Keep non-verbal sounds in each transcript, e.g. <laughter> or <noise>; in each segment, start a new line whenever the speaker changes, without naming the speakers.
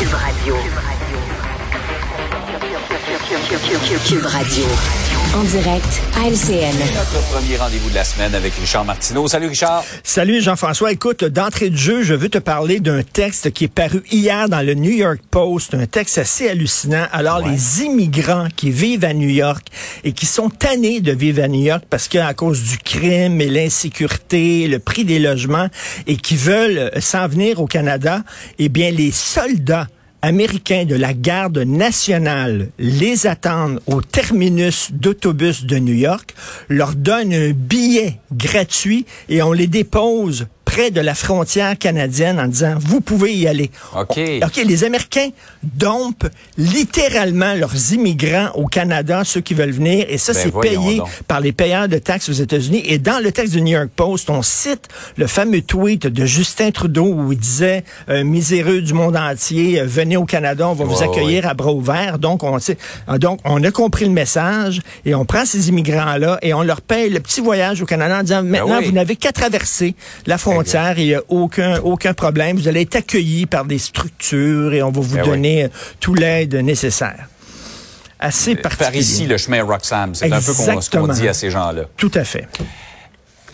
Cube Radio. En direct à LCN.
Notre premier rendez-vous de la semaine avec Richard Martineau. Salut Richard.
Salut Jean-François. Écoute, d'entrée de jeu, je veux te parler d'un texte qui est paru hier dans le New York Post, un texte assez hallucinant. Alors,
Ouais.
les immigrants qui vivent à New York et qui sont tannés de vivre à New York parce qu'à cause du crime et l'insécurité, le prix des logements et qui veulent s'en venir au Canada, eh bien, les soldats américains de la garde nationale les attendent au terminus d'autobus de New York, leur donnent un billet gratuit et on les dépose près de la frontière canadienne en disant vous pouvez y aller.
OK.
OK, les Américains dompent littéralement leurs immigrants au Canada, ceux qui veulent venir, et ça,
Ben
c'est payé
donc.
par les payeurs de taxes aux États-Unis. Et dans le texte du New York Post, on cite le fameux tweet de Justin Trudeau où il disait euh, miséreux du monde entier, euh, venez au Canada, on va vous accueillir à bras ouverts. Donc on, euh, donc, on a compris le message et on prend ces immigrants-là et on leur paye le petit voyage au Canada en disant maintenant,
Ben oui.
vous n'avez qu'à traverser la frontière il n'y a aucun, aucun problème. Vous allez être accueillis par des structures et on va vous
Ben oui.
donner euh, tout l'aide nécessaire. Assez
Par
particulier.
ici, le chemin Roxham. C'est un peu qu'on- ce qu'on dit à ces gens-là.
Tout à fait.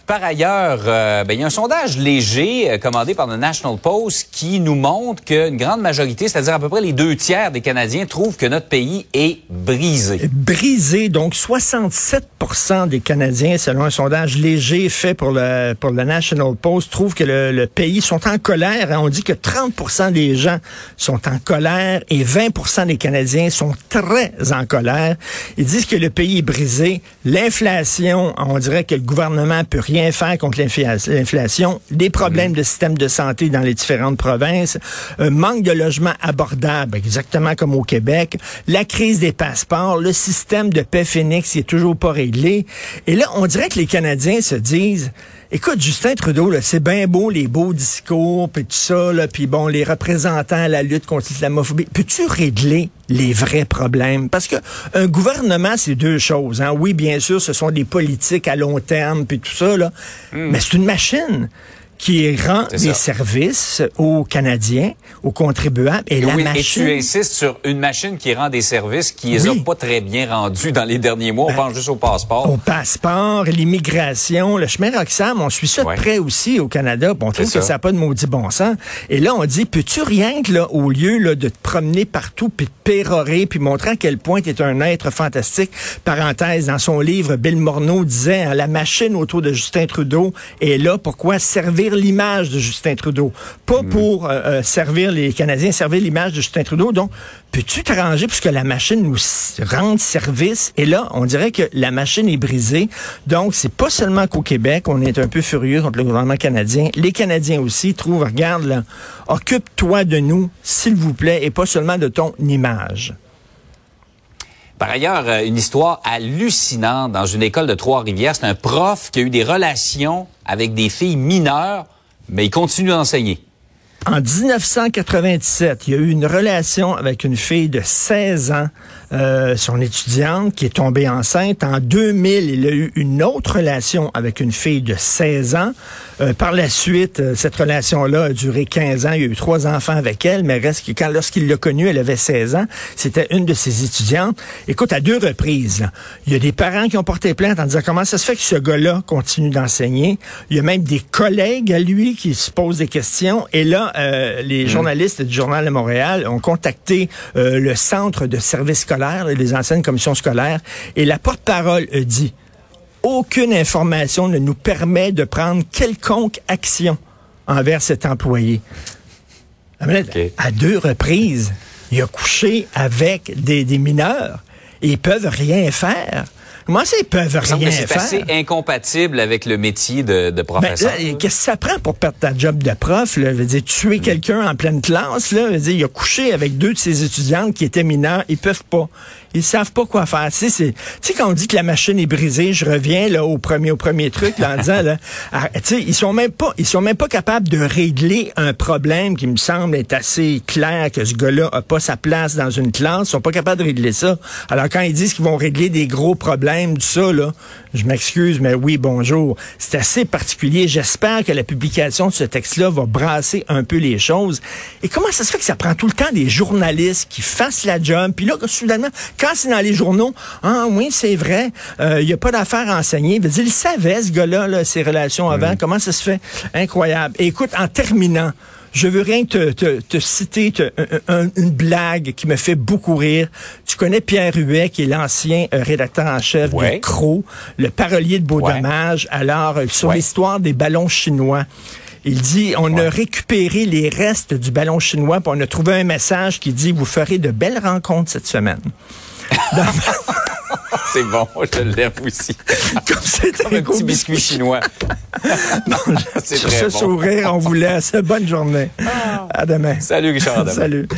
Par ailleurs, euh, ben, il y a un sondage léger euh, commandé par le National Post qui nous montre qu'une grande majorité, c'est-à-dire à peu près les deux tiers des Canadiens, trouvent que notre pays est brisé.
Brisé, donc 67% des Canadiens, selon un sondage léger fait pour le, pour le National Post, trouvent que le, pays sont en colère. hein. On dit que 30% des gens sont en colère et 20% des Canadiens sont très en colère. Ils disent que le pays est brisé. L'inflation, on dirait que le gouvernement peut rien faire contre l'infla- l'inflation. Des problèmes de système de santé dans les différentes provinces. Un manque de logements abordables, exactement comme au Québec. La crise des passeports. Le système de paix Phoenix qui est toujours pas réglé. Et là, on dirait que les Canadiens se disent, écoute, Justin Trudeau, c'est bien beau les beaux discours, puis tout ça, là, puis bon, les représentants à la lutte contre l'islamophobie. Peux-tu régler les vrais problèmes? Parce que un gouvernement, c'est deux choses. Hein? Oui, bien sûr, ce sont des politiques à long terme, puis tout ça, là. mais c'est une machine qui rend des
ça.
services aux Canadiens, aux contribuables, et, la
oui,
machine...
et tu insistes sur une machine qui rend des services qui les
Oui.
a pas très bien rendus dans les derniers mois. On pense juste au passeport.
au passeport, l'immigration, le chemin Roxham, on suit ça de près aussi au Canada. puis On trouve
C'est
que
ça.
ça n'a pas de maudit bon sens. Et là, on dit, peux-tu rien que là, au lieu là, de te promener partout, puis de pérorer, puis montrer à quel point tu es un être fantastique. Parenthèse, dans son livre, Bill Morneau disait, hein, la machine autour de Justin Trudeau est là. Pourquoi? Servir l'image de Justin Trudeau. Pas pour euh, euh, servir les Canadiens, servir l'image de Justin Trudeau. Donc, peux-tu t'arranger pour que la machine nous rende service? Et là, on dirait que la machine est brisée. Donc, c'est pas seulement qu'au Québec, on est un peu furieux contre le gouvernement canadien. Les Canadiens aussi trouvent, regarde là, occupe-toi de nous, s'il vous plaît, et pas seulement de ton image.
Par ailleurs, euh, une histoire hallucinante dans une école de Trois-Rivières. C'est un prof qui a eu des relations avec des filles mineures, mais il continue d'enseigner.
En 1997, il y a eu une relation avec une fille de 16 ans, euh, son étudiante, qui est tombée enceinte. En 2000, il a eu une autre relation avec une fille de 16 ans. Euh, par la suite, euh, cette relation-là a duré 15 ans. Il y a eu trois enfants avec elle, mais reste que quand lorsqu'il l'a connue, elle avait 16 ans. C'était une de ses étudiantes. Écoute, à deux reprises, là, il y a des parents qui ont porté plainte en disant comment ça se fait que ce gars-là continue d'enseigner? Il y a même des collègues à lui qui se posent des questions. Et là, euh, les journalistes du Journal de Montréal ont contacté euh, le centre de services scolaires, les anciennes commissions scolaires, et la porte-parole a dit aucune information ne nous permet de prendre quelconque action envers cet employé. À, deux reprises, il a couché avec des, des mineurs ils peuvent rien faire. Comment ça, ils peuvent rien
c'est
faire?
assez incompatible avec le métier de, de
Ben,
professeur.
qu'est-ce que ça prend pour perdre ta job de prof? Là? Je veux dire, tuer quelqu'un en pleine classe, là, je veux dire, il a couché avec deux de ses étudiantes qui étaient mineures, ils peuvent pas. Ils savent pas quoi faire. Tu sais, c'est- quand on dit que la machine est brisée, je reviens là au premier, au premier truc, là, en disant, là, ah, ils sont même pas, ils sont même pas capables de régler un problème qui me semble être assez clair que ce gars-là a pas sa place dans une classe. Ils sont pas capables de régler ça. Alors quand ils disent qu'ils vont régler des gros problèmes même ça, là, je m'excuse, mais oui, bonjour. C'est assez particulier. J'espère que la publication de ce texte-là va brasser un peu les choses. Et comment ça se fait que ça prend tout le temps des journalistes qui fassent la job, puis là, soudainement, quand c'est dans les journaux, ah oui, c'est vrai, euh, il n'y a pas d'affaires à enseigner. Il savait, ce gars-là, là, ses relations avant. Mm. Comment ça se fait? Incroyable. Et écoute, en terminant, je veux rien te, te, citer une blague qui me fait beaucoup rire. Tu connais Pierre Huet, qui est l'ancien euh, rédacteur en chef de Croc, le parolier de Beau Dommage. Alors, euh, sur l'histoire des ballons chinois. Il dit, on a récupéré les restes du ballon chinois, puis on a trouvé un message qui dit, vous ferez de belles rencontres cette semaine. <laughs> <laughs>
c'est bon, je l'aime aussi. <laughs>
Comme c'est
un, petit biscuit chinois. <laughs>
c'est très ce sourire, on vous laisse. Bonne journée. Ah. À demain.
Salut, Richard.
Salut.